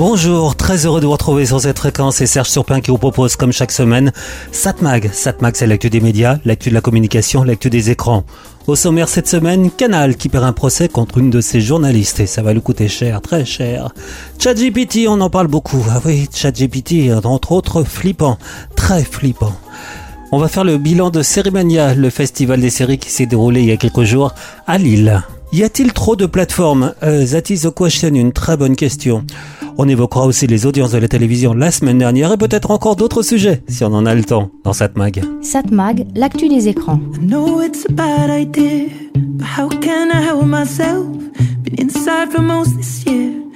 Bonjour, très heureux de vous retrouver sur cette fréquence. C'est Serge Surpin qui vous propose, comme chaque semaine, Satmag. Satmag, c'est l'actu des médias, l'actu de la communication, l'actu des écrans. Au sommaire cette semaine, Canal qui perd un procès contre une de ses journalistes et ça va lui coûter cher, très cher. ChatGPT, on en parle beaucoup. Ah oui, ChatGPT, entre autres, flippant, très flippant. On va faire le bilan de Cérémania, le festival des séries qui s'est déroulé il y a quelques jours à Lille. Y a-t-il trop de plateformes? Euh, That is the question, une très bonne question. On évoquera aussi les audiences de la télévision la semaine dernière et peut-être encore d'autres sujets, si on en a le temps, dans Satmag. Satmag, l'actu des écrans. I know it's a bad idea, but how can I help myself? Been inside for most this year,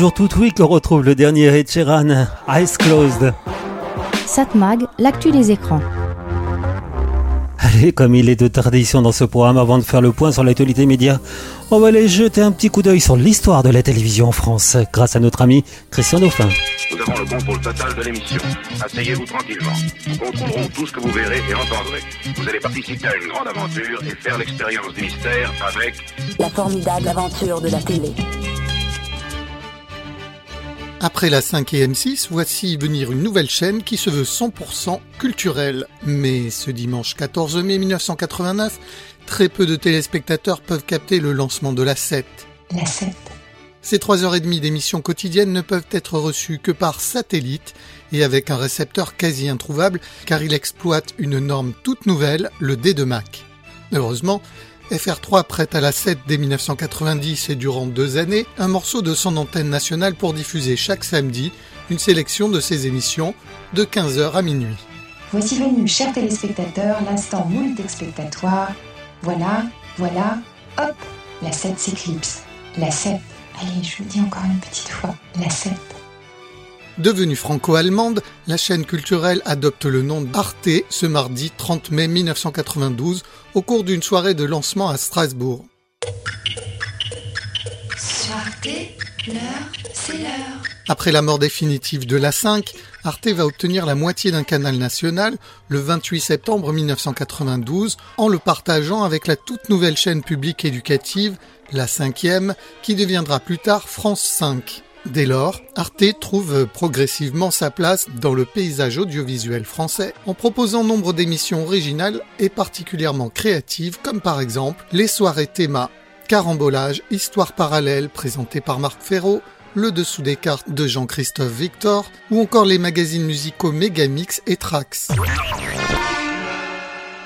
Toujours tout oui qu'on retrouve le dernier Ed Sheeran, Eyes Closed. Satmag, l'actu des écrans. Allez, comme il est de tradition dans ce programme, avant de faire le point sur l'actualité média, on va aller jeter un petit coup d'œil sur l'histoire de la télévision en France, grâce à notre ami Christian Dauphin. Nous avons le contrôle total de l'émission. Asseyez-vous tranquillement. Nous contrôlerons tout ce que vous verrez et entendrez. Vous allez participer à une grande aventure et faire l'expérience du mystère avec La formidable aventure de la télé. Après la 5 et M6, voici venir une nouvelle chaîne qui se veut 100% culturelle. Mais ce dimanche 14 mai 1989, très peu de téléspectateurs peuvent capter le lancement de la 7. La 7. Ces 3h30 d'émissions quotidiennes ne peuvent être reçues que par satellite et avec un récepteur quasi introuvable car il exploite une norme toute nouvelle, le D de Mac. Heureusement, FR3 prête à la 7 dès 1990 et durant deux années un morceau de son antenne nationale pour diffuser chaque samedi une sélection de ses émissions de 15h à minuit. Voici venu, chers téléspectateurs, l'instant moult expectatoire. Voilà, voilà, hop, la 7 s'éclipse. La 7. Allez, je vous le dis encore une petite fois, la 7. Devenue franco-allemande, la chaîne culturelle adopte le nom d'Arte ce mardi 30 mai 1992 au cours d'une soirée de lancement à Strasbourg. C'est l'heure. Après la mort définitive de la 5, Arte va obtenir la moitié d'un canal national le 28 septembre 1992 en le partageant avec la toute nouvelle chaîne publique éducative, la 5e, qui deviendra plus tard France 5. Dès lors, Arte trouve progressivement sa place dans le paysage audiovisuel français en proposant nombre d'émissions originales et particulièrement créatives comme par exemple les soirées théma, carambolage, histoire parallèle présentée par Marc Ferraud, le dessous des cartes de Jean-Christophe Victor ou encore les magazines musicaux Megamix et Trax.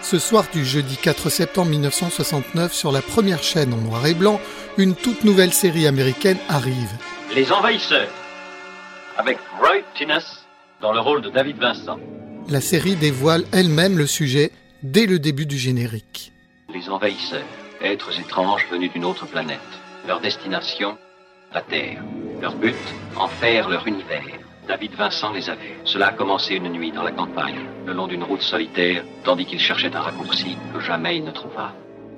Ce soir du jeudi 4 septembre 1969 sur la première chaîne en noir et blanc, une toute nouvelle série américaine arrive. Les Envahisseurs, avec Roy Tinness dans le rôle de David Vincent. La série dévoile elle-même le sujet dès le début du générique. Les Envahisseurs, êtres étranges venus d'une autre planète. Leur destination, la Terre. Leur but, en faire leur univers. David Vincent les a vus. Cela a commencé une nuit dans la campagne, le long d'une route solitaire, tandis qu'il cherchait un raccourci que jamais il ne trouva.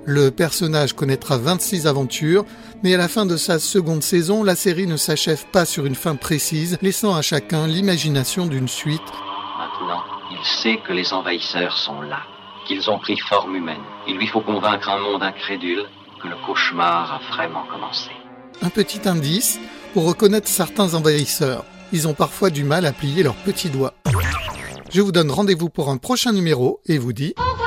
Le personnage connaîtra 26 aventures, mais à la fin de sa seconde saison, la série ne s'achève pas sur une fin précise, laissant à chacun l'imagination d'une suite. Maintenant, il sait que les envahisseurs sont là, qu'ils ont pris forme humaine. Il lui faut convaincre un monde incrédule que le cauchemar a vraiment commencé. Un petit indice pour reconnaître certains envahisseurs. Ils ont parfois du mal à plier leurs petits doigts. Je vous donne rendez-vous pour un prochain numéro et vous dis... Au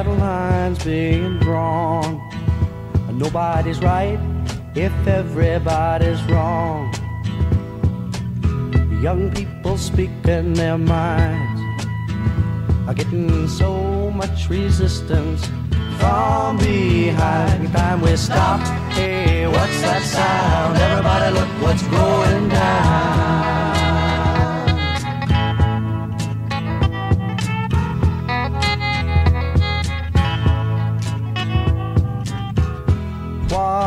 Battle lines being drawn. Nobody's right if everybody's wrong. Young people speaking their minds are getting so much resistance from behind. Time we stop. Hey, what's that sound? Everybody, look what's going down.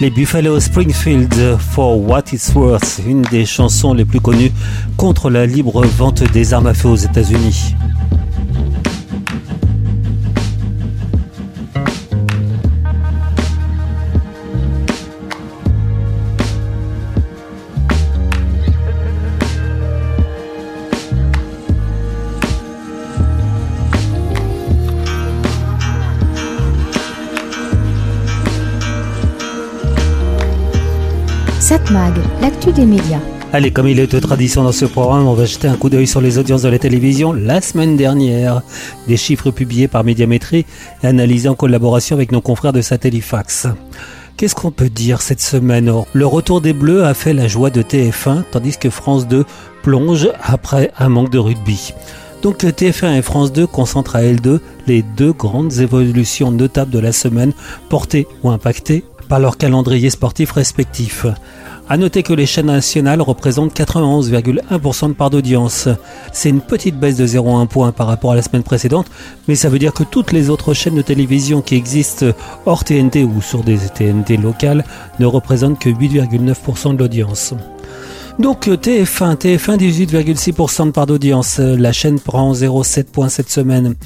Les Buffalo Springfield For What It's Worth, une des chansons les plus connues contre la libre vente des armes à feu aux États-Unis. Satmag, l'actu des médias. Allez, comme il est de tradition dans ce programme, on va jeter un coup d'œil sur les audiences de la télévision la semaine dernière. Des chiffres publiés par Médiamétrie et analysés en collaboration avec nos confrères de Satellifax. Qu'est-ce qu'on peut dire cette semaine? Le retour des Bleus a fait la joie de TF1, tandis que France 2 plonge après un manque de rugby. Donc TF1 et France 2 concentrent à L2 les deux grandes évolutions notables de la semaine portées ou impactées par leur calendrier sportif respectif. À noter que les chaînes nationales représentent 91,1% de part d'audience. C'est une petite baisse de 0,1 point par rapport à la semaine précédente, mais ça veut dire que toutes les autres chaînes de télévision qui existent hors TNT ou sur des TNT locales ne représentent que 8,9% de l'audience. Donc TF1, TF1 18,6% de part d'audience. La chaîne prend 0,7 points cette semaine.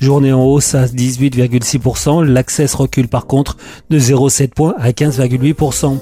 Journée en hausse à 18,6%. L'Access recule par contre de 0,7 points à 15,8%.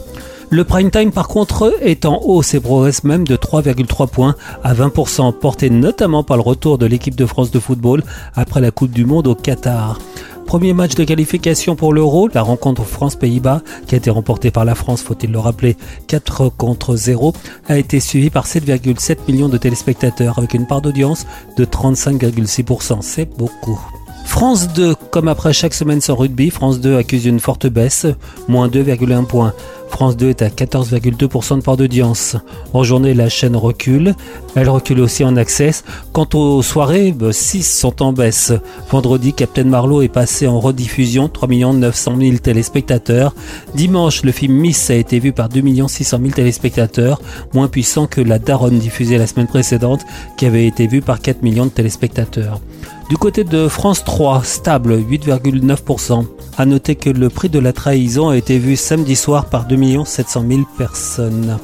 Le prime time par contre est en hausse et progresse même de 3,3 points à 20%, porté notamment par le retour de l'équipe de France de football après la Coupe du Monde au Qatar. Premier match de qualification pour l'Euro, la rencontre France-Pays-Bas, qui a été remportée par la France, faut-il le rappeler, 4 contre 0, a été suivi par 7,7 millions de téléspectateurs avec une part d'audience de 35,6%. C'est beaucoup. France 2, comme après chaque semaine sans rugby, France 2 accuse une forte baisse, moins 2,1 points. France 2 est à 14,2% de part d'audience. En journée, la chaîne recule. Elle recule aussi en access. Quant aux soirées, 6 sont en baisse. Vendredi, Captain Marlowe est passé en rediffusion, 3 900 000 téléspectateurs. Dimanche, le film Miss a été vu par 2 600 000 téléspectateurs, moins puissant que la Daronne diffusée la semaine précédente, qui avait été vue par 4 millions de téléspectateurs. Du côté de France 3, stable, 8,9%. À noter que le prix de la trahison a été vu samedi soir par 2 700 000 personnes.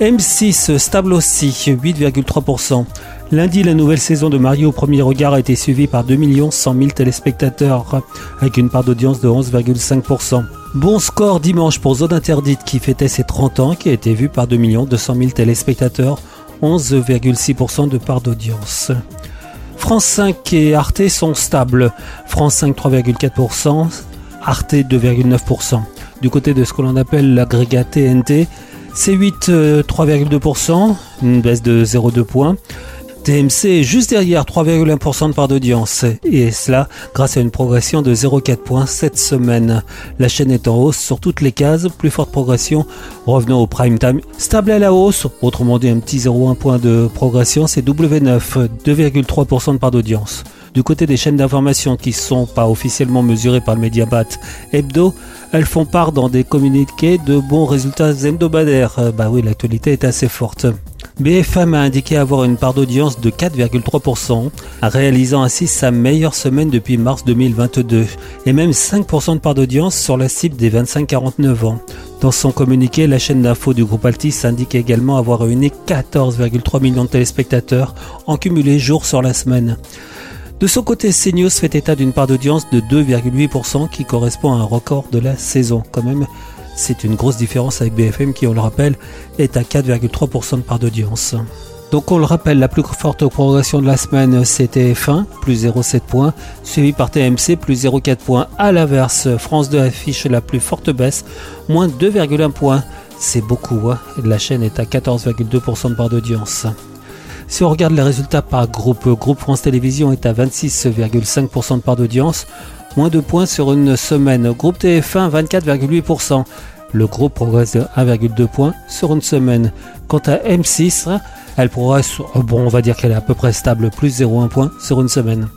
M6, stable aussi, 8,3%. Lundi, la nouvelle saison de Mario au premier regard a été suivie par 2 100 000 téléspectateurs, avec une part d'audience de 11,5%. Bon score dimanche pour Zone Interdite qui fêtait ses 30 ans, qui a été vu par 2 200 000 téléspectateurs, 11,6% de part d'audience. France 5 et Arte sont stables. France 5 3,4%, Arte 2,9%. Du côté de ce que l'on appelle l'agrégat TNT, C8 3,2%, une baisse de 0,2 points. TMC est juste derrière 3,1% de part d'audience et cela grâce à une progression de 0,4 points cette semaine. La chaîne est en hausse sur toutes les cases, plus forte progression revenant au prime time. Stable à la hausse, autrement dit un petit 0,1 point de progression, c'est W9, 2,3% de part d'audience. Du côté des chaînes d'information qui ne sont pas officiellement mesurées par le Mediabat Hebdo, elles font part dans des communiqués de bons résultats hebdomadaires. Bah oui, l'actualité est assez forte. BFM a indiqué avoir une part d'audience de 4,3%, réalisant ainsi sa meilleure semaine depuis mars 2022, et même 5% de part d'audience sur la cible des 25-49 ans. Dans son communiqué, la chaîne d'info du groupe Altis indique également avoir réuni 14,3 millions de téléspectateurs en cumulé jour sur la semaine. De son côté, CNews fait état d'une part d'audience de 2,8% qui correspond à un record de la saison. Quand même, c'est une grosse différence avec BFM qui, on le rappelle, est à 4,3% de part d'audience. Donc on le rappelle, la plus forte progression de la semaine c'était F1, plus 0,7 points, suivi par TMC, plus 0,4 points. À l'inverse, France 2 affiche la plus forte baisse, moins 2,1 points. C'est beaucoup, hein. la chaîne est à 14,2% de part d'audience. Si on regarde les résultats par groupe, Groupe France Télévisions est à 26,5% de part d'audience, moins de points sur une semaine. Groupe TF1 24,8%. Le groupe progresse de 1,2 points sur une semaine. Quant à M6, elle progresse, bon, on va dire qu'elle est à peu près stable, plus 0,1 point sur une semaine.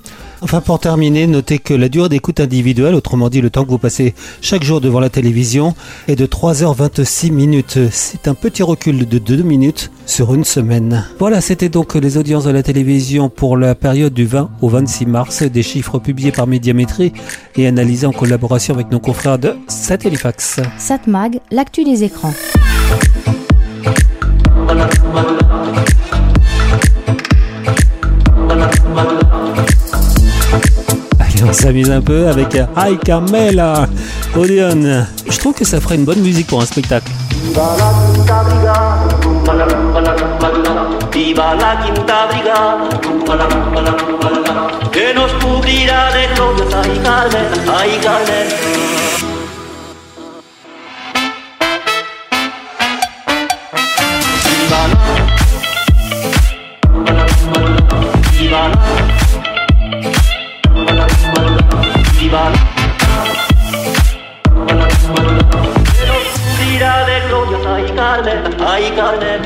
Enfin, pour terminer, notez que la durée d'écoute individuelle, autrement dit le temps que vous passez chaque jour devant la télévision, est de 3h26 minutes. C'est un petit recul de 2 minutes sur une semaine. Voilà, c'était donc les audiences de la télévision pour la période du 20 au 26 mars, des chiffres publiés par Médiamétrie et analysés en collaboration avec nos confrères de Satellifax. Satmag, l'actu des écrans. On s'amuse un peu avec Hi Carmela, Odeon. Je trouve que ça ferait une bonne musique pour un spectacle. deriva Uscirà del gloria, sai Carmen, ai Carmen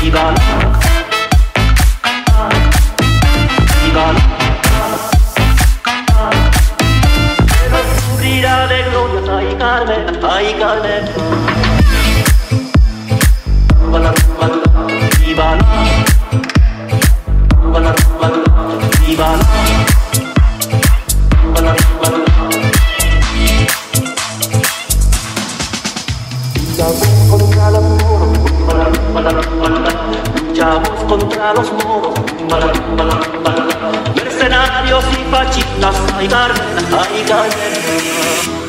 Viva Viva Uscirà del gloria, sai Carmen, ai Carmen Viva cubrirá de glorias, ay Carmela, ay Carmela. peleamos contra los moros. Mercenarios y fachitas, ay Carmen, ay Carmen.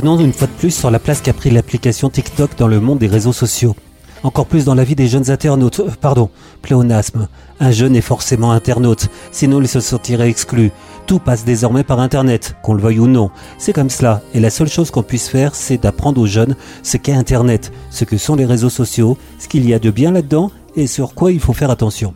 Revenons une fois de plus sur la place qu'a pris l'application TikTok dans le monde des réseaux sociaux. Encore plus dans la vie des jeunes internautes. Euh, pardon, pléonasme. Un jeune est forcément internaute, sinon il se sentirait exclu. Tout passe désormais par Internet, qu'on le veuille ou non. C'est comme cela, et la seule chose qu'on puisse faire, c'est d'apprendre aux jeunes ce qu'est Internet, ce que sont les réseaux sociaux, ce qu'il y a de bien là-dedans, et sur quoi il faut faire attention.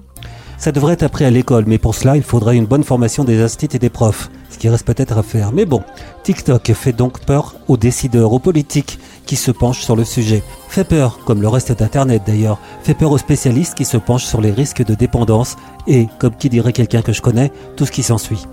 Ça devrait être appris à l'école, mais pour cela, il faudrait une bonne formation des instituts et des profs, ce qui reste peut-être à faire. Mais bon, TikTok fait donc peur aux décideurs, aux politiques qui se penchent sur le sujet. Fait peur, comme le reste d'Internet d'ailleurs, fait peur aux spécialistes qui se penchent sur les risques de dépendance et, comme qui dirait quelqu'un que je connais, tout ce qui s'ensuit.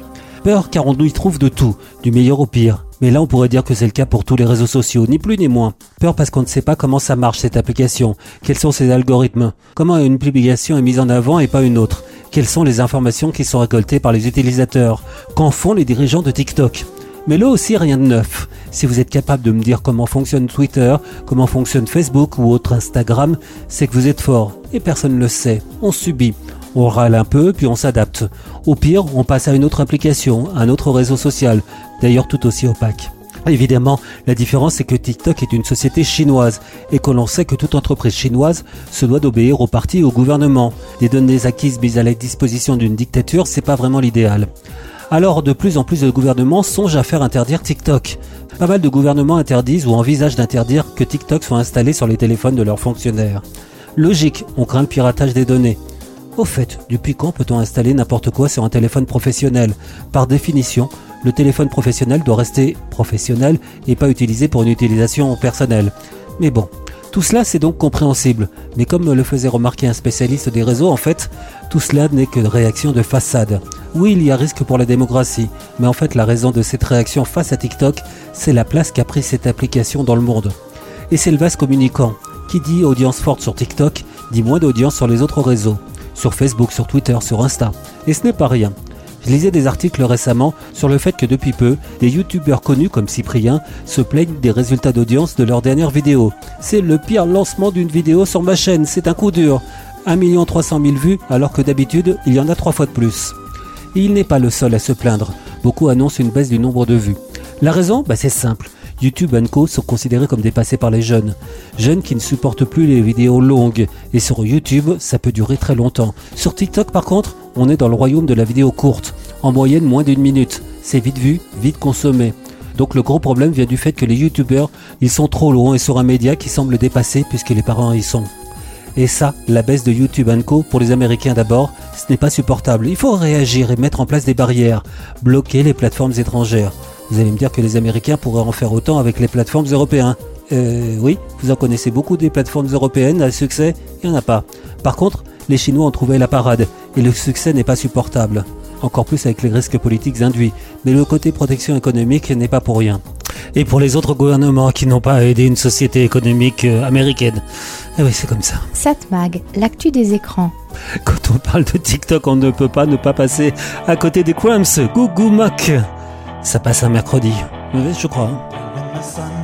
Peur car on y trouve de tout, du meilleur au pire. Mais là on pourrait dire que c'est le cas pour tous les réseaux sociaux, ni plus ni moins. Peur parce qu'on ne sait pas comment ça marche cette application, quels sont ses algorithmes, comment une publication est mise en avant et pas une autre, quelles sont les informations qui sont récoltées par les utilisateurs, qu'en font les dirigeants de TikTok? Mais là aussi rien de neuf. Si vous êtes capable de me dire comment fonctionne Twitter, comment fonctionne Facebook ou autre Instagram, c'est que vous êtes fort. Et personne ne le sait. On subit. On râle un peu, puis on s'adapte. Au pire, on passe à une autre application, un autre réseau social, d'ailleurs tout aussi opaque. Évidemment, la différence c'est que TikTok est une société chinoise et que l'on sait que toute entreprise chinoise se doit d'obéir au parti et au gouvernement. Des données acquises mises à la disposition d'une dictature, c'est pas vraiment l'idéal. Alors de plus en plus de gouvernements songent à faire interdire TikTok. Pas mal de gouvernements interdisent ou envisagent d'interdire que TikTok soit installé sur les téléphones de leurs fonctionnaires. Logique, on craint le piratage des données. Au fait, depuis quand peut-on installer n'importe quoi sur un téléphone professionnel? Par définition, le téléphone professionnel doit rester professionnel et pas utilisé pour une utilisation personnelle. Mais bon, tout cela c'est donc compréhensible. Mais comme me le faisait remarquer un spécialiste des réseaux, en fait, tout cela n'est que réaction de façade. Oui, il y a risque pour la démocratie, mais en fait la raison de cette réaction face à TikTok, c'est la place qu'a pris cette application dans le monde. Et c'est le vase communicant. Qui dit audience forte sur TikTok, dit moins d'audience sur les autres réseaux. Sur Facebook, sur Twitter, sur Insta. Et ce n'est pas rien. Je lisais des articles récemment sur le fait que depuis peu, des youtubeurs connus comme Cyprien se plaignent des résultats d'audience de leurs dernières vidéos. C'est le pire lancement d'une vidéo sur ma chaîne, c'est un coup dur. 1 300 000 vues alors que d'habitude il y en a trois fois de plus. Il n'est pas le seul à se plaindre. Beaucoup annoncent une baisse du nombre de vues. La raison? Bah, C'est simple. YouTube et Co sont considérés comme dépassés par les jeunes. Jeunes qui ne supportent plus les vidéos longues. Et sur YouTube, ça peut durer très longtemps. Sur TikTok, par contre, on est dans le royaume de la vidéo courte. En moyenne, moins d'une minute. C'est vite vu, vite consommé. Donc le gros problème vient du fait que les youtubeurs, ils sont trop longs et sur un média qui semble dépasser puisque les parents y sont. Et ça, la baisse de YouTube Co pour les Américains d'abord, ce n'est pas supportable. Il faut réagir et mettre en place des barrières, bloquer les plateformes étrangères. Vous allez me dire que les Américains pourraient en faire autant avec les plateformes européennes. Euh, oui, vous en connaissez beaucoup des plateformes européennes à succès, il n'y en a pas. Par contre, les Chinois ont trouvé la parade, et le succès n'est pas supportable. Encore plus avec les risques politiques induits. Mais le côté protection économique n'est pas pour rien. Et pour les autres gouvernements qui n'ont pas aidé une société économique euh, américaine. Eh oui, c'est comme ça. Satmag, l'actu des écrans. Quand on parle de TikTok, on ne peut pas ne pas passer à côté des Crumbs, Gougou Mock. Ça passe un mercredi. Je crois. hein.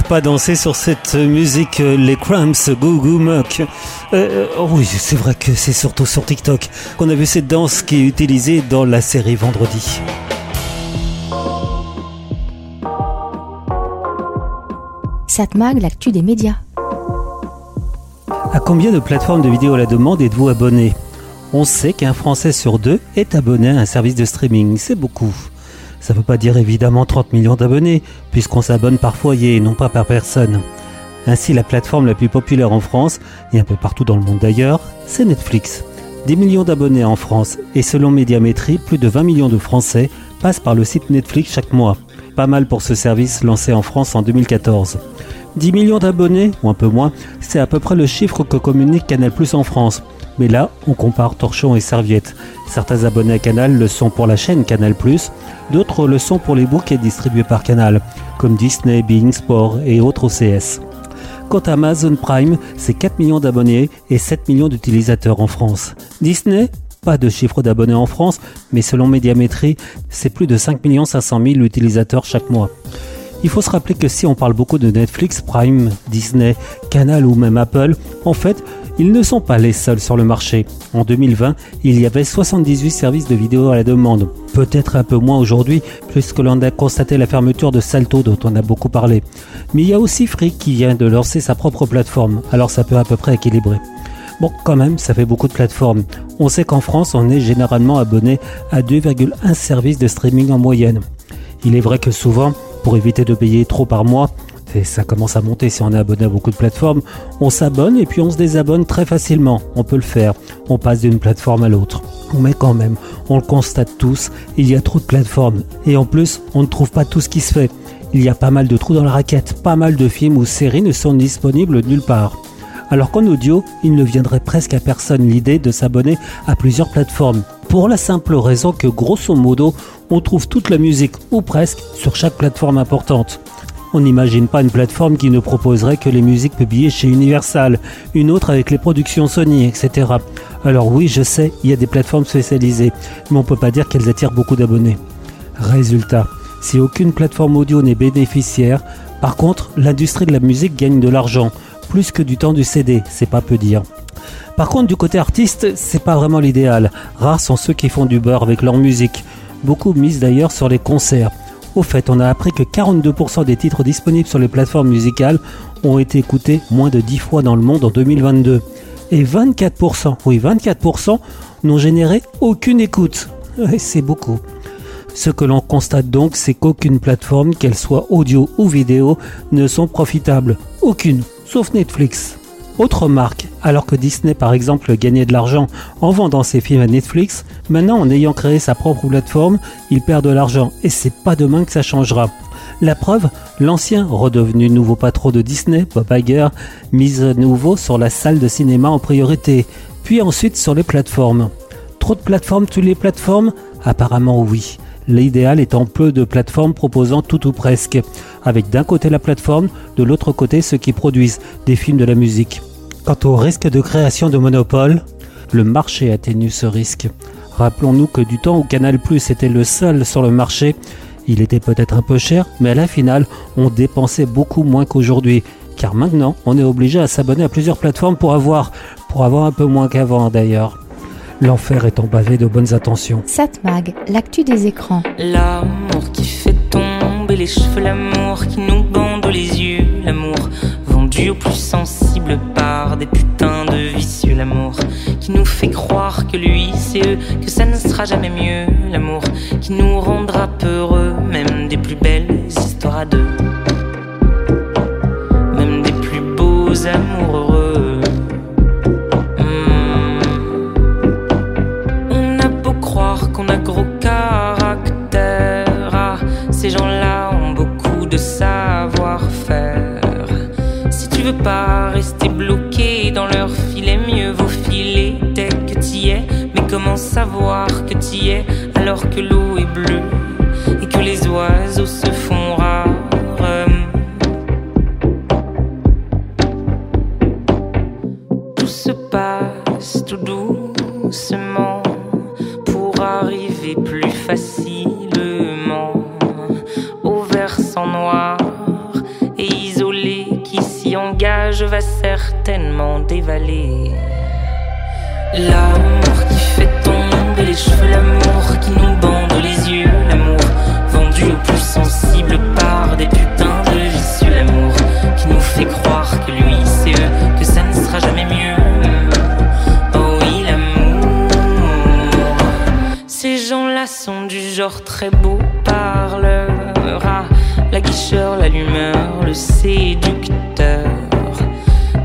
Pas dansé sur cette musique, euh, les Cramps, Goo Goo Muck Euh, oh Oui, c'est vrai que c'est surtout sur TikTok qu'on a vu cette danse qui est utilisée dans la série Vendredi. Satmag, l'actu des médias. À combien de plateformes de vidéo à la demande êtes-vous abonné? On sait qu'un Français sur deux est abonné à un service de streaming, c'est beaucoup. Ça ne veut pas dire évidemment 30 millions d'abonnés, puisqu'on s'abonne par foyer et non pas par personne. Ainsi, la plateforme la plus populaire en France, et un peu partout dans le monde d'ailleurs, c'est Netflix. 10 millions d'abonnés en France, et selon Médiamétrie, plus de 20 millions de Français passent par le site Netflix chaque mois. Pas mal pour ce service lancé en France en 2014. 10 millions d'abonnés, ou un peu moins, c'est à peu près le chiffre que communique Canal Plus en France. Mais là, on compare torchon et serviette. Certains abonnés à Canal le sont pour la chaîne Canal+, d'autres le sont pour les bouquets distribués par Canal, comme Disney, Being Sport et autres OCS. Quant à Amazon Prime, c'est 4 millions d'abonnés et 7 millions d'utilisateurs en France. Disney pas de chiffre d'abonnés en France, mais selon Médiamétrie, c'est plus de 5 500 000 utilisateurs chaque mois. Il faut se rappeler que si on parle beaucoup de Netflix, Prime, Disney, Canal ou même Apple, en fait, ils ne sont pas les seuls sur le marché. En 2020, il y avait 78 services de vidéo à la demande. Peut-être un peu moins aujourd'hui, puisque l'on a constaté la fermeture de Salto dont on a beaucoup parlé. Mais il y a aussi Free qui vient de lancer sa propre plateforme, alors ça peut à peu près équilibrer. Bon, quand même, ça fait beaucoup de plateformes. On sait qu'en France, on est généralement abonné à 2,1 services de streaming en moyenne. Il est vrai que souvent, pour éviter de payer trop par mois, et ça commence à monter si on est abonné à beaucoup de plateformes, on s'abonne et puis on se désabonne très facilement. On peut le faire. On passe d'une plateforme à l'autre. Mais quand même, on le constate tous, il y a trop de plateformes. Et en plus, on ne trouve pas tout ce qui se fait. Il y a pas mal de trous dans la raquette, pas mal de films ou séries ne sont disponibles nulle part. Alors qu'en audio, il ne viendrait presque à personne l'idée de s'abonner à plusieurs plateformes. Pour la simple raison que grosso modo, on trouve toute la musique, ou presque, sur chaque plateforme importante. On n'imagine pas une plateforme qui ne proposerait que les musiques publiées chez Universal, une autre avec les productions Sony, etc. Alors oui, je sais, il y a des plateformes spécialisées, mais on peut pas dire qu'elles attirent beaucoup d'abonnés. Résultat, si aucune plateforme audio n'est bénéficiaire, par contre, l'industrie de la musique gagne de l'argent, plus que du temps du CD, c'est pas peu dire. Par contre, du côté artiste, c'est pas vraiment l'idéal. Rares sont ceux qui font du beurre avec leur musique. Beaucoup misent d'ailleurs sur les concerts. Au fait, on a appris que 42% des titres disponibles sur les plateformes musicales ont été écoutés moins de 10 fois dans le monde en 2022. Et 24%, oui 24% n'ont généré aucune écoute. C'est beaucoup. Ce que l'on constate donc, c'est qu'aucune plateforme, qu'elle soit audio ou vidéo, ne sont profitables. Aucune, sauf Netflix. Autre marque, alors que Disney par exemple gagnait de l'argent en vendant ses films à Netflix, maintenant en ayant créé sa propre plateforme, il perd de l'argent et c'est pas demain que ça changera. La preuve, l'ancien redevenu nouveau patron de Disney, Bob Iger, mise à nouveau sur la salle de cinéma en priorité, puis ensuite sur les plateformes. Trop de plateformes, toutes les plateformes? Apparemment oui. L'idéal étant peu de plateformes proposant tout ou presque, avec d'un côté la plateforme, de l'autre côté ceux qui produisent des films de la musique. Quant au risque de création de monopole, le marché atténue ce risque. Rappelons-nous que du temps où Canal Plus était le seul sur le marché, il était peut-être un peu cher, mais à la finale, on dépensait beaucoup moins qu'aujourd'hui. Car maintenant, on est obligé à s'abonner à plusieurs plateformes pour avoir, pour avoir un peu moins qu'avant d'ailleurs. L'enfer étant bavé de bonnes intentions. Satmag, l'actu des écrans. L'amour qui fait tomber les cheveux, l'amour qui nous bande les yeux, l'amour vendu au plus sensible par des putains de vicieux, l'amour qui nous fait croire que lui c'est eux, que ça ne sera jamais mieux, l'amour qui nous rendra peureux, même des plus belles histoires à deux, même des plus beaux amours a gros caractère, ah, ces gens-là ont beaucoup de savoir-faire. Si tu veux pas rester bloqué dans leur filet, mieux vaut filer dès que t'y es. Mais comment savoir que t'y es alors que l'eau est bleue et que les oiseaux se font rares? L'amour qui fait tomber les cheveux, l'amour qui nous bande les yeux, l'amour vendu au plus sensible par des putains de vicieux, l'amour qui nous fait croire que lui c'est eux, que ça ne sera jamais mieux. Oh oui, l'amour. Ces gens-là sont du genre très beau parleur. La guicheur, l'allumeur, le séducteur.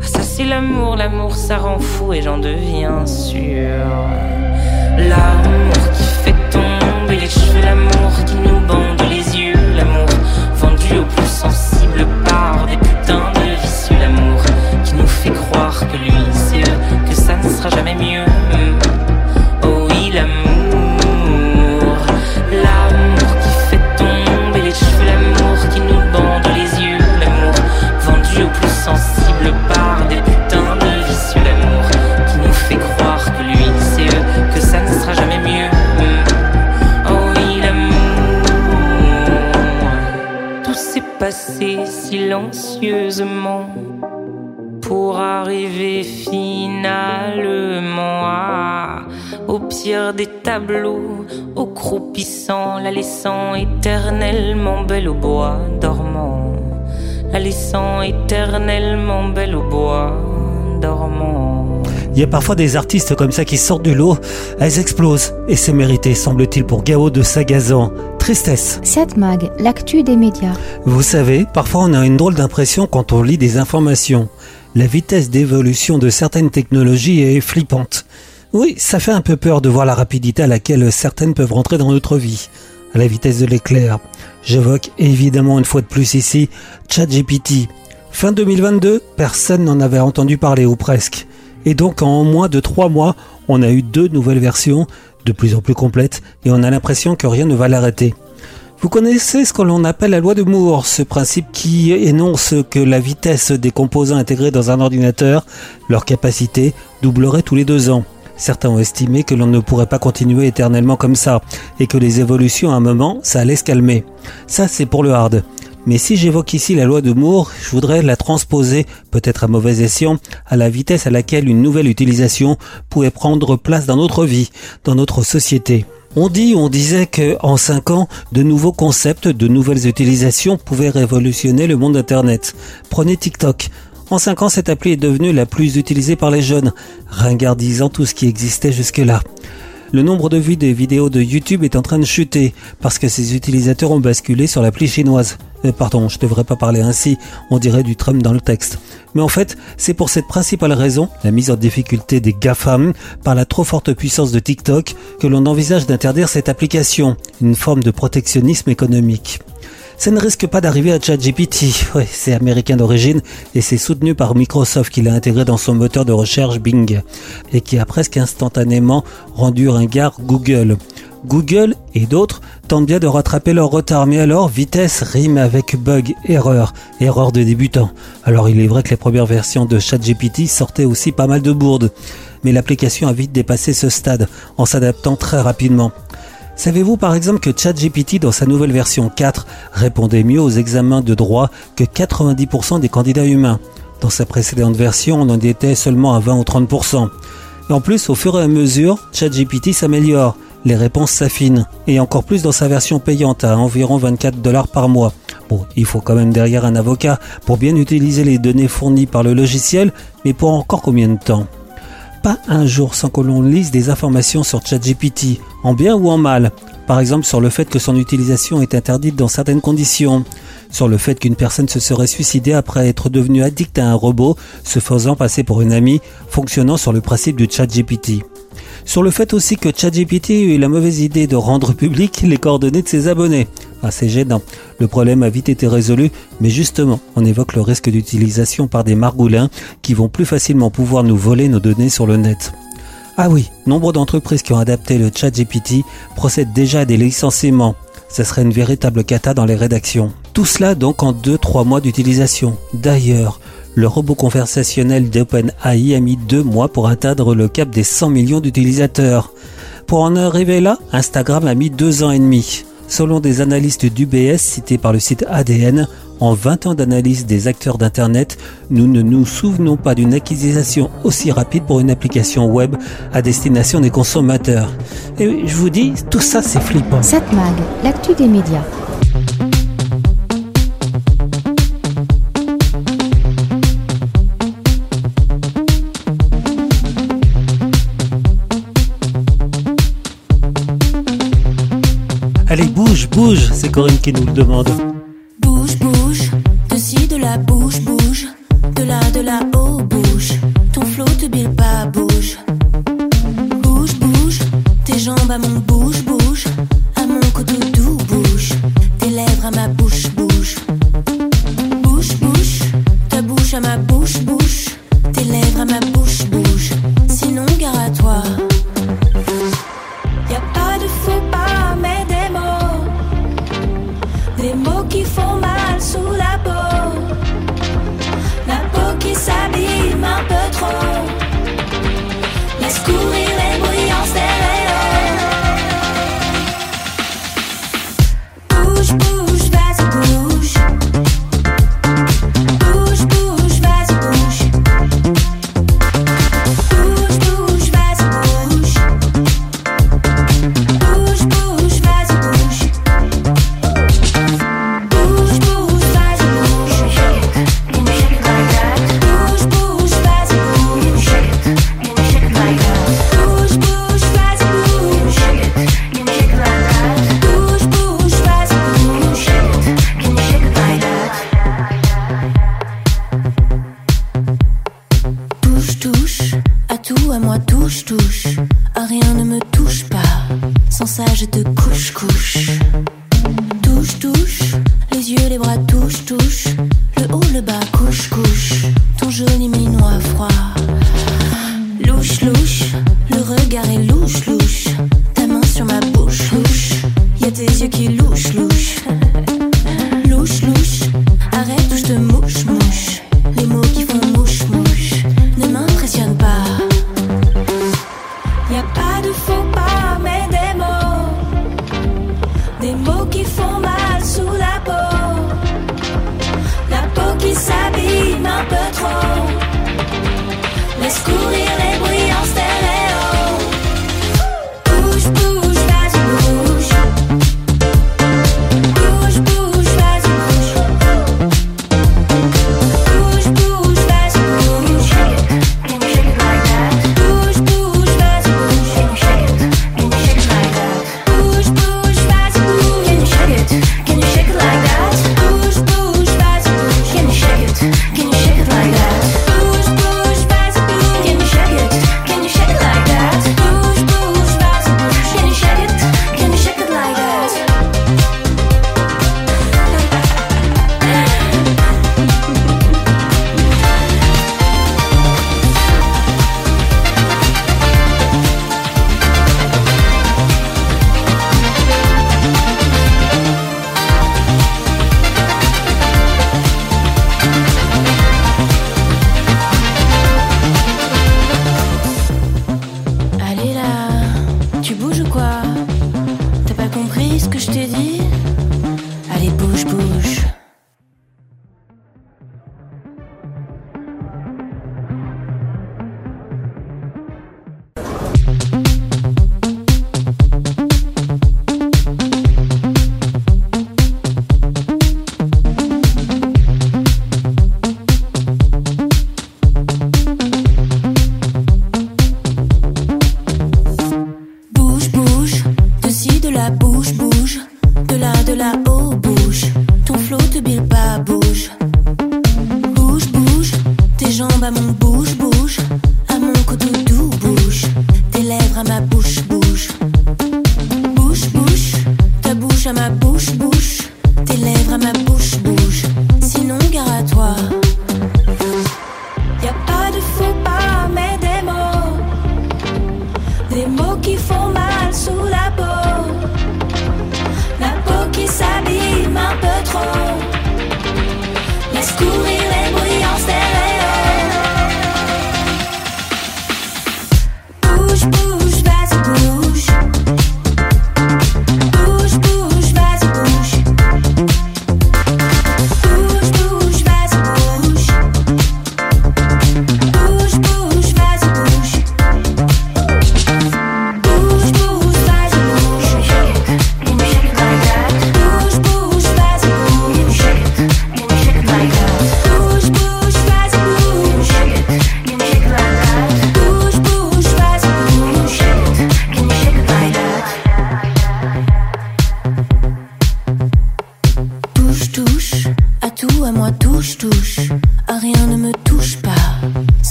Ça c'est l'amour, l'amour ça rend fou et j'en deviens sûr. L'amour qui fait tomber les cheveux, l'amour qui nous bande les yeux, l'amour vendu au plus sensible par des putains de vicieux, l'amour qui nous fait croire que lui c'est eux, que ça ne sera jamais mieux. Pire des tableaux, au croupissant, la laissant éternellement belle au bois dormant, la laissant éternellement belle au bois dormant. Il y a parfois des artistes comme ça qui sortent du lot, elles explosent, et c'est mérité, semble-t-il, pour Gao de Sagazan. Tristesse. Satmag, l'actu des médias. Vous savez, parfois on a une drôle d'impression quand on lit des informations. La vitesse d'évolution de certaines technologies est flippante. Oui, ça fait un peu peur de voir la rapidité à laquelle certaines peuvent rentrer dans notre vie, à la vitesse de l'éclair. J'évoque évidemment une fois de plus ici ChatGPT. Fin 2022, personne n'en avait entendu parler ou presque. Et donc en moins de trois mois, on a eu deux nouvelles versions, de plus en plus complètes, et on a l'impression que rien ne va l'arrêter. Vous connaissez ce que l'on appelle la loi de Moore, ce principe qui énonce que la vitesse des composants intégrés dans un ordinateur, leur capacité, doublerait tous les deux ans. Certains ont estimé que l'on ne pourrait pas continuer éternellement comme ça, et que les évolutions à un moment, ça allait se calmer. Ça, c'est pour le hard. Mais si j'évoque ici la loi de Moore, je voudrais la transposer, peut-être à mauvais escient, à la vitesse à laquelle une nouvelle utilisation pouvait prendre place dans notre vie, dans notre société. On dit, on disait que en 5 ans, de nouveaux concepts, de nouvelles utilisations pouvaient révolutionner le monde Internet. Prenez TikTok. En 5 ans, cette appli est devenue la plus utilisée par les jeunes, ringardisant tout ce qui existait jusque-là. Le nombre de vues des vidéos de YouTube est en train de chuter parce que ses utilisateurs ont basculé sur l'appli chinoise. Euh, pardon, je devrais pas parler ainsi, on dirait du Trump dans le texte. Mais en fait, c'est pour cette principale raison, la mise en difficulté des GAFAM par la trop forte puissance de TikTok, que l'on envisage d'interdire cette application, une forme de protectionnisme économique. Ça ne risque pas d'arriver à ChatGPT. Ouais, c'est américain d'origine et c'est soutenu par Microsoft qui l'a intégré dans son moteur de recherche Bing et qui a presque instantanément rendu ringard Google. Google et d'autres tentent bien de rattraper leur retard, mais alors vitesse rime avec bug, erreur, erreur de débutant. Alors il est vrai que les premières versions de ChatGPT sortaient aussi pas mal de bourdes, mais l'application a vite dépassé ce stade en s'adaptant très rapidement. Savez-vous par exemple que ChatGPT dans sa nouvelle version 4 répondait mieux aux examens de droit que 90% des candidats humains? Dans sa précédente version, on en était seulement à 20 ou 30%. Et en plus, au fur et à mesure, ChatGPT s'améliore, les réponses s'affinent, et encore plus dans sa version payante à environ 24 dollars par mois. Bon, il faut quand même derrière un avocat pour bien utiliser les données fournies par le logiciel, mais pour encore combien de temps? Pas un jour sans que l'on lise des informations sur ChatGPT, en bien ou en mal. Par exemple sur le fait que son utilisation est interdite dans certaines conditions, sur le fait qu'une personne se serait suicidée après être devenue addict à un robot, se faisant passer pour une amie, fonctionnant sur le principe du ChatGPT. Sur le fait aussi que ChatGPT a eu la mauvaise idée de rendre public les coordonnées de ses abonnés. Ah, c'est gênant. Le problème a vite été résolu, mais justement, on évoque le risque d'utilisation par des margoulins qui vont plus facilement pouvoir nous voler nos données sur le net. Ah oui, nombre d'entreprises qui ont adapté le chat GPT procèdent déjà à des licenciements. Ce serait une véritable cata dans les rédactions. Tout cela donc en 2-3 mois d'utilisation. D'ailleurs, le robot conversationnel d'OpenAI a mis 2 mois pour atteindre le cap des 100 millions d'utilisateurs. Pour en arriver là, Instagram a mis 2 ans et demi. Selon des analystes d'UBS cités par le site ADN, en 20 ans d'analyse des acteurs d'Internet, nous ne nous souvenons pas d'une acquisition aussi rapide pour une application web à destination des consommateurs. Et je vous dis, tout ça c'est flippant. Satmag, l'actu des médias. Allez, bouge, bouge, c'est Corinne qui nous le demande. yeux qui louchent, louchent. Louche, louche, arrête ou je te mouche, mouche. Les mots qui font mouche, mouche ne m'impressionnent pas.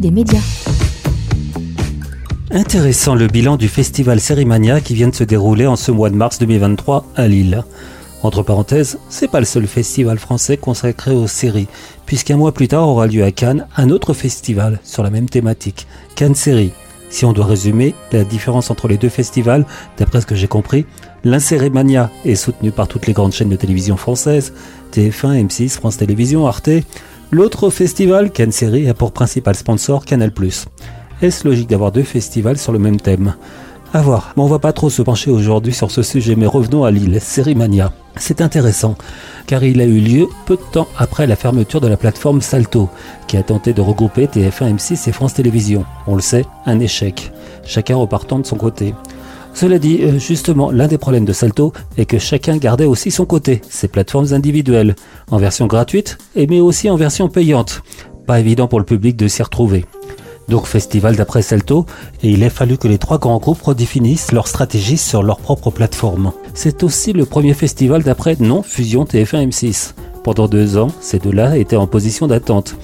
Des médias. Intéressant le bilan du festival Sérimania qui vient de se dérouler en ce mois de mars 2023 à Lille. Entre parenthèses, c'est pas le seul festival français consacré aux séries, puisqu'un mois plus tard aura lieu à Cannes un autre festival sur la même thématique, Cannes Série. Si on doit résumer la différence entre les deux festivals, d'après ce que j'ai compris, l'Insérimania est soutenu par toutes les grandes chaînes de télévision françaises, TF1, M6, France Télévisions, Arte. L'autre festival, Cannes a pour principal sponsor Canal+. Est-ce logique d'avoir deux festivals sur le même thème? À voir, mais on va pas trop se pencher aujourd'hui sur ce sujet, mais revenons à Lille, Sérimania. C'est intéressant, car il a eu lieu peu de temps après la fermeture de la plateforme Salto, qui a tenté de regrouper TF1, M6 et France Télévisions. On le sait, un échec, chacun repartant de son côté. Cela dit, euh, justement, l'un des problèmes de Salto est que chacun gardait aussi son côté, ses plateformes individuelles, en version gratuite, et mais aussi en version payante. Pas évident pour le public de s'y retrouver. Donc festival d'après Salto, et il a fallu que les trois grands groupes redéfinissent leur stratégie sur leur propre plateforme. C'est aussi le premier festival d'après non-fusion TF1-M6. Pendant deux ans, ces deux-là étaient en position d'attente.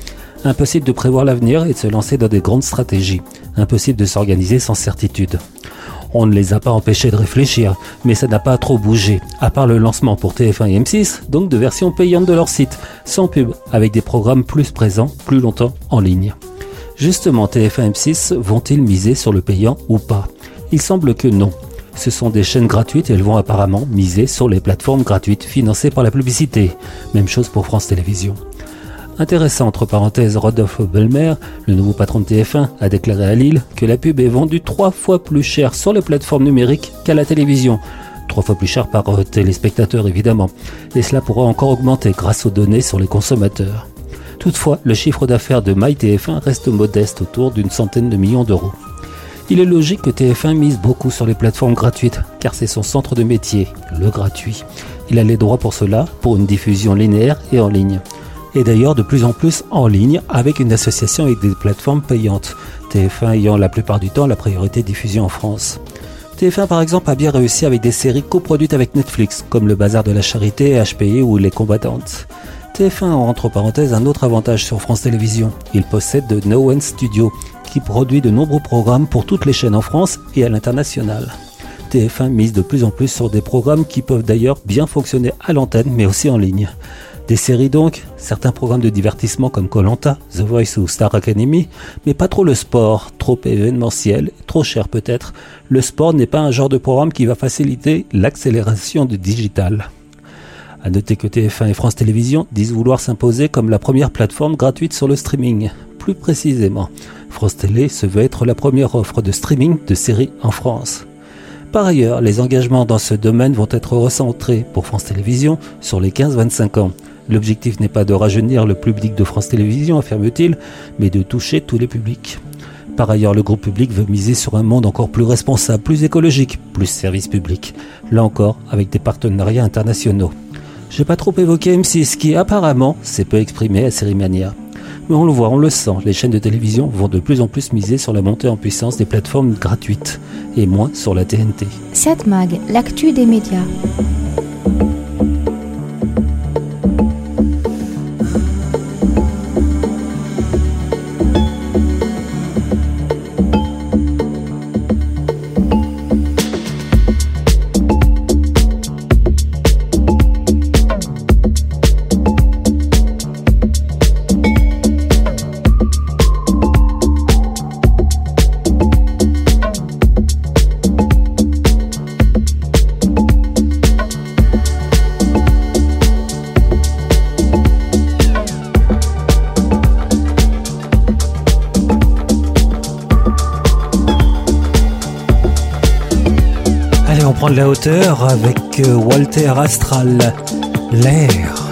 Impossible de prévoir l'avenir et de se lancer dans des grandes stratégies. Impossible de s'organiser sans certitude. On ne les a pas empêchés de réfléchir, mais ça n'a pas trop bougé, à part le lancement pour TF1 et M6, donc de versions payantes de leur site, sans pub, avec des programmes plus présents, plus longtemps en ligne. Justement, TF1 et M6 vont-ils miser sur le payant ou pas? Il semble que non. Ce sont des chaînes gratuites et elles vont apparemment miser sur les plateformes gratuites financées par la publicité. Même chose pour France Télévisions. Intéressant, entre parenthèses, Rodolphe Belmer, le nouveau patron de TF1, a déclaré à Lille que la pub est vendue trois fois plus cher sur les plateformes numériques qu'à la télévision. Trois fois plus cher par euh, téléspectateur évidemment. Et cela pourra encore augmenter grâce aux données sur les consommateurs. Toutefois, le chiffre d'affaires de MyTF1 reste modeste autour d'une centaine de millions d'euros. Il est logique que TF1 mise beaucoup sur les plateformes gratuites, car c'est son centre de métier, le gratuit. Il a les droits pour cela, pour une diffusion linéaire et en ligne. Et d'ailleurs de plus en plus en ligne, avec une association avec des plateformes payantes, TF1 ayant la plupart du temps la priorité de diffusion en France. TF1 par exemple a bien réussi avec des séries coproduites avec Netflix, comme Le Bazar de la Charité, HPI ou Les Combattantes. TF1 a entre parenthèses un autre avantage sur France Télévisions. Il possède de No One Studio, qui produit de nombreux programmes pour toutes les chaînes en France et à l'international. TF1 mise de plus en plus sur des programmes qui peuvent d'ailleurs bien fonctionner à l'antenne mais aussi en ligne. Des séries donc, certains programmes de divertissement comme Colanta, The Voice ou Star Academy, mais pas trop le sport, trop événementiel, trop cher peut-être. Le sport n'est pas un genre de programme qui va faciliter l'accélération du digital. À noter que TF1 et France Télévisions disent vouloir s'imposer comme la première plateforme gratuite sur le streaming. Plus précisément, France Télé se veut être la première offre de streaming de séries en France. Par ailleurs, les engagements dans ce domaine vont être recentrés pour France Télévisions sur les 15-25 ans. L'objectif n'est pas de rajeunir le public de France Télévisions, affirme-t-il, mais de toucher tous les publics. Par ailleurs, le groupe public veut miser sur un monde encore plus responsable, plus écologique, plus service public. Là encore, avec des partenariats internationaux. J'ai pas trop évoqué M6 qui apparemment s'est peu exprimé à Sérimania. Mais on le voit, on le sent, les chaînes de télévision vont de plus en plus miser sur la montée en puissance des plateformes gratuites et moins sur la TNT. 7 Mag, l'actu des médias. La hauteur avec euh, Walter Astral, l'air.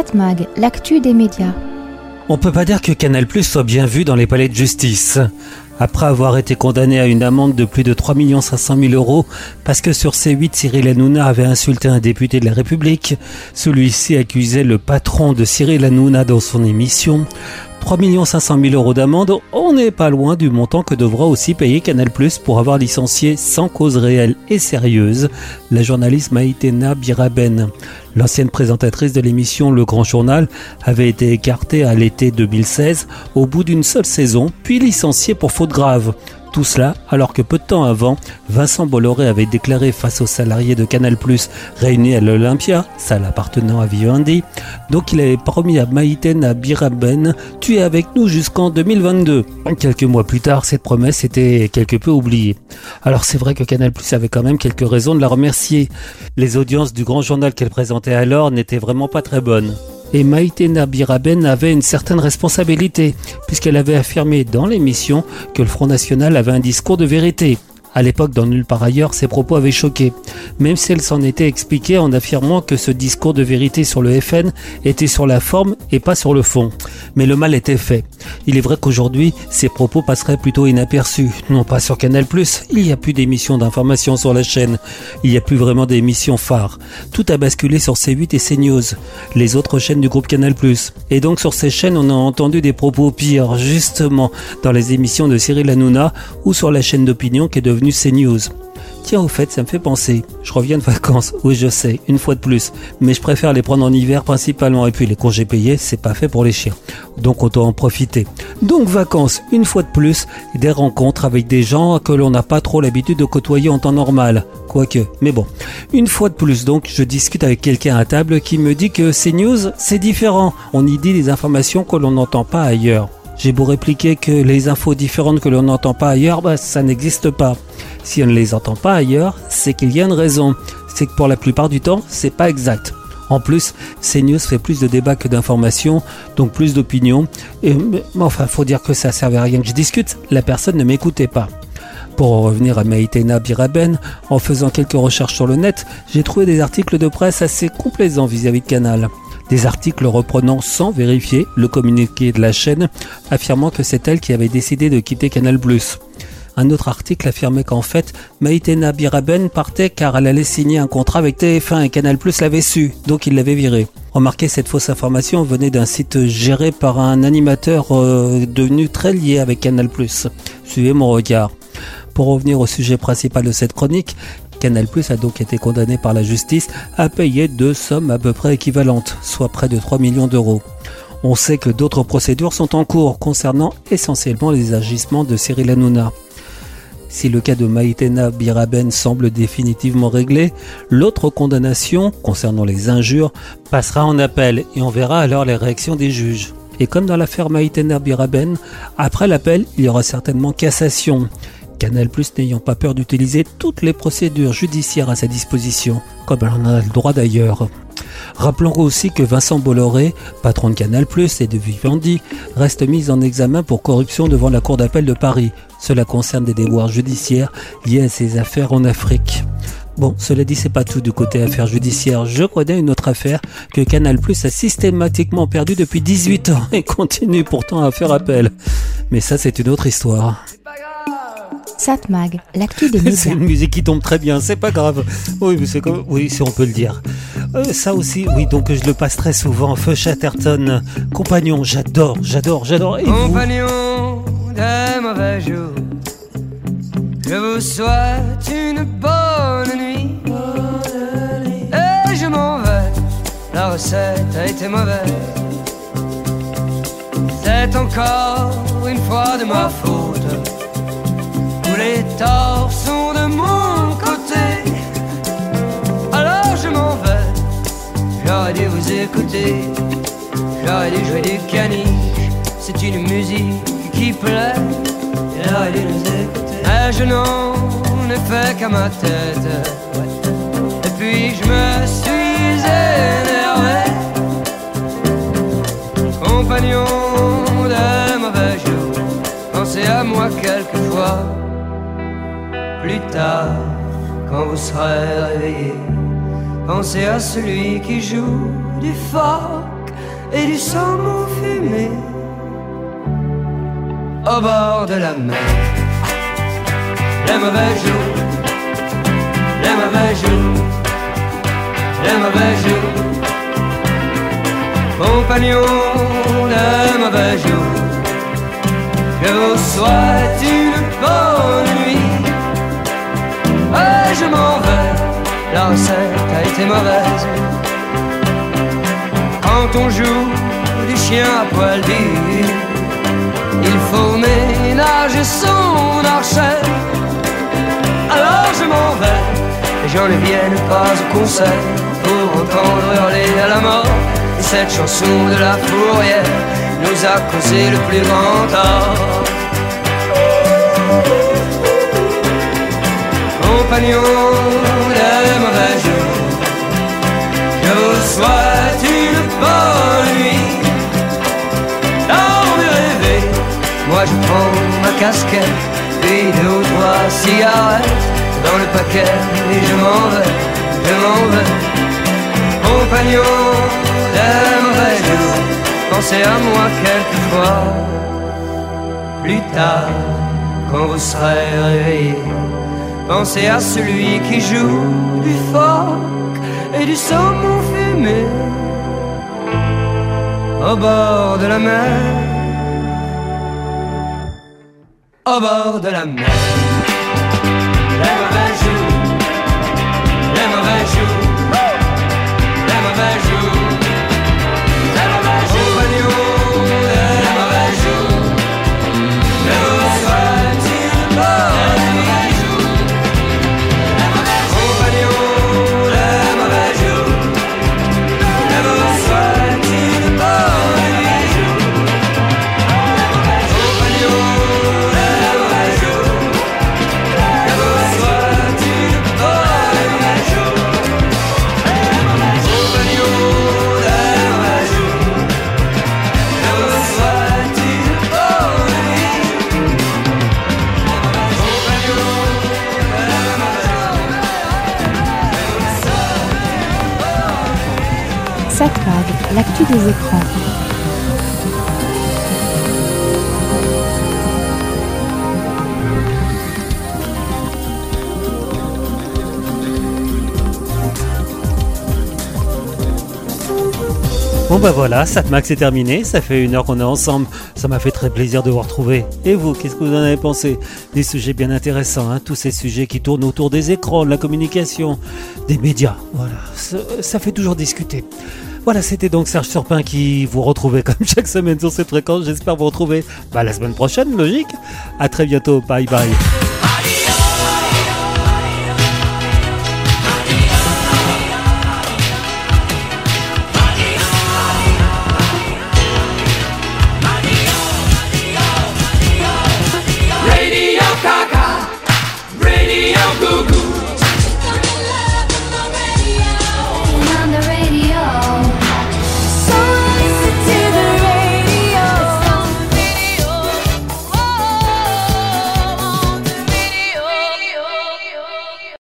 Satmag, l'actu des médias. On peut pas dire que Canal Plus soit bien vu dans les palais de justice. Après avoir été condamné à une amende de plus de 3 500 000 euros parce que sur C8, Cyril Hanouna avait insulté un député de la République, celui-ci accusait le patron de Cyril Hanouna dans son émission. 3 500 000 euros d'amende, on n'est pas loin du montant que devra aussi payer Canal Plus pour avoir licencié sans cause réelle et sérieuse la journaliste Maïtena Biraben. L'ancienne présentatrice de l'émission Le Grand Journal avait été écartée à l'été 2016 au bout d'une seule saison, puis licenciée pour faute grave. Tout cela alors que peu de temps avant, Vincent Bolloré avait déclaré face aux salariés de Canal+, réunis à l'Olympia, salle appartenant à Vivendi, donc il avait promis à Maïten Biraben tu es avec nous jusqu'en 2022. Quelques mois plus tard, cette promesse était quelque peu oubliée. Alors c'est vrai que Canal+ avait quand même quelques raisons de la remercier. Les audiences du grand journal qu'elle présentait alors n'étaient vraiment pas très bonnes. Et Maïtena Biraben avait une certaine responsabilité, puisqu'elle avait affirmé dans l'émission que le Front National avait un discours de vérité. À l'époque, dans Nulle part ailleurs, ses propos avaient choqué, même si elle s'en était expliquée en affirmant que ce discours de vérité sur le FN était sur la forme et pas sur le fond. Mais le mal était fait. Il est vrai qu'aujourd'hui, ces propos passeraient plutôt inaperçus. Non pas sur Canal+, il n'y a plus d'émissions d'information sur la chaîne. Il n'y a plus vraiment d'émissions phares. Tout a basculé sur C8 et CNews, les autres chaînes du groupe Canal+. Et donc sur ces chaînes, on a entendu des propos pires, justement, dans les émissions de Cyril Hanouna ou sur la chaîne d'opinion qui est devenue CNews. Tiens, au fait, ça me fait penser. Je reviens de vacances, oui, je sais, une fois de plus. Mais je préfère les prendre en hiver principalement. Et puis les congés payés, c'est pas fait pour les chiens. Donc autant en profiter. Donc vacances, une fois de plus, des rencontres avec des gens que l'on n'a pas trop l'habitude de côtoyer en temps normal. Quoique, mais bon. Une fois de plus, donc, je discute avec quelqu'un à table qui me dit que CNews, c'est différent. On y dit des informations que l'on n'entend pas ailleurs. J'ai beau répliquer que les infos différentes que l'on n'entend pas ailleurs, bah, ça n'existe pas. Si on ne les entend pas ailleurs, c'est qu'il y a une raison. C'est que pour la plupart du temps, c'est pas exact. En plus, CNews fait plus de débats que d'informations, donc plus d'opinions. Et mais, enfin, faut dire que ça servait à rien que je discute. La personne ne m'écoutait pas. Pour en revenir à Maïtena Biraben, en faisant quelques recherches sur le net, j'ai trouvé des articles de presse assez complaisants vis-à-vis de Canal. Des articles reprenant sans vérifier le communiqué de la chaîne, affirmant que c'est elle qui avait décidé de quitter Canal+. Un autre article affirmait qu'en fait, Maïtena Biraben partait car elle allait signer un contrat avec TF1 et Canal Plus l'avait su, donc il l'avait virée. Remarquez, cette fausse information venait d'un site géré par un animateur euh, devenu très lié avec Canal Plus. Suivez mon regard. Pour revenir au sujet principal de cette chronique, Canal Plus a donc été condamné par la justice à payer deux sommes à peu près équivalentes, soit près de 3 millions d'euros. On sait que d'autres procédures sont en cours concernant essentiellement les agissements de Cyril Hanouna. Si le cas de Maïtena Biraben semble définitivement réglé, l'autre condamnation, concernant les injures, passera en appel et on verra alors les réactions des juges. Et comme dans l'affaire Maïtena Biraben, après l'appel, il y aura certainement cassation. Canal Plus n'ayant pas peur d'utiliser toutes les procédures judiciaires à sa disposition, comme elle en a le droit d'ailleurs. Rappelons aussi que Vincent Bolloré, patron de Canal Plus et de Vivendi, reste mis en examen pour corruption devant la Cour d'appel de Paris. Cela concerne des déboires judiciaires liés à ses affaires en Afrique. Bon, cela dit, c'est pas tout du côté affaires judiciaires. Je connais une autre affaire que Canal Plus a systématiquement perdu depuis 18 ans et continue pourtant à faire appel. Mais ça, c'est une autre histoire. Satmag, l'actu des C'est médias. une musique qui tombe très bien, c'est pas grave. Oui, mais c'est comme, oui, si on peut le dire. Euh, ça aussi, oui, donc je le passe très souvent. Feu Chatterton, compagnon, j'adore, j'adore, j'adore. Et vous Compagnon des mauvais jours, je vous souhaite une bonne nuit. Et je m'en vais, la recette a été mauvaise. C'est encore une fois de ma faute. Tous les torts sont de mon côté. Alors je m'en vais, j'aurais dû vous écouter. J'aurais dû jouer du caniche, c'est une musique qui plaît. J'aurais dû nous écouter. Mais je n'en ai fait qu'à ma tête. Et puis je me suis énervé. Compagnon de mauvais jours, pensez à moi quelquefois. Plus tard, quand vous serez réveillé, pensez à celui qui joue du phoque et du saumon fumé au bord de la mer. Les mauvais jours, les mauvais jours, les mauvais jours, compagnons de mauvais jours, que vous souhaite une bonne je m'en vais, la recette a été mauvaise. Quand on joue du chien à poil dur, il faut ménager son archer. Alors je m'en vais, et j'en ne vienne pas au concert pour entendre hurler à la mort. Et cette chanson de la fourrière nous a causé le plus grand tort. Compagnons des mauvais jours, que vous souhaite une bonne nuit? Dans mes rêver, moi je prends ma casquette, puis deux ou trois cigarettes dans le paquet, et je m'en vais, je m'en vais. Compagnons des mauvais jours, pensez à moi quelquefois. Plus tard, quand vous serez réveillés. Pensez à celui qui joue du phoque et du saumon fumé au bord de la mer, au bord de la mer. Des écrans. Bon bah voilà, Satmax c'est terminé, ça fait une heure qu'on est ensemble, ça m'a fait très plaisir de vous retrouver. Et vous, qu'est-ce que vous en avez pensé? Des sujets bien intéressants, hein, tous ces sujets qui tournent autour des écrans, de la communication, des médias, voilà, ça fait toujours discuter. Voilà, c'était donc Serge Surpin qui vous retrouvait comme chaque semaine sur cette fréquence, j'espère vous retrouver bah, la semaine prochaine, logique. À très bientôt, bye bye.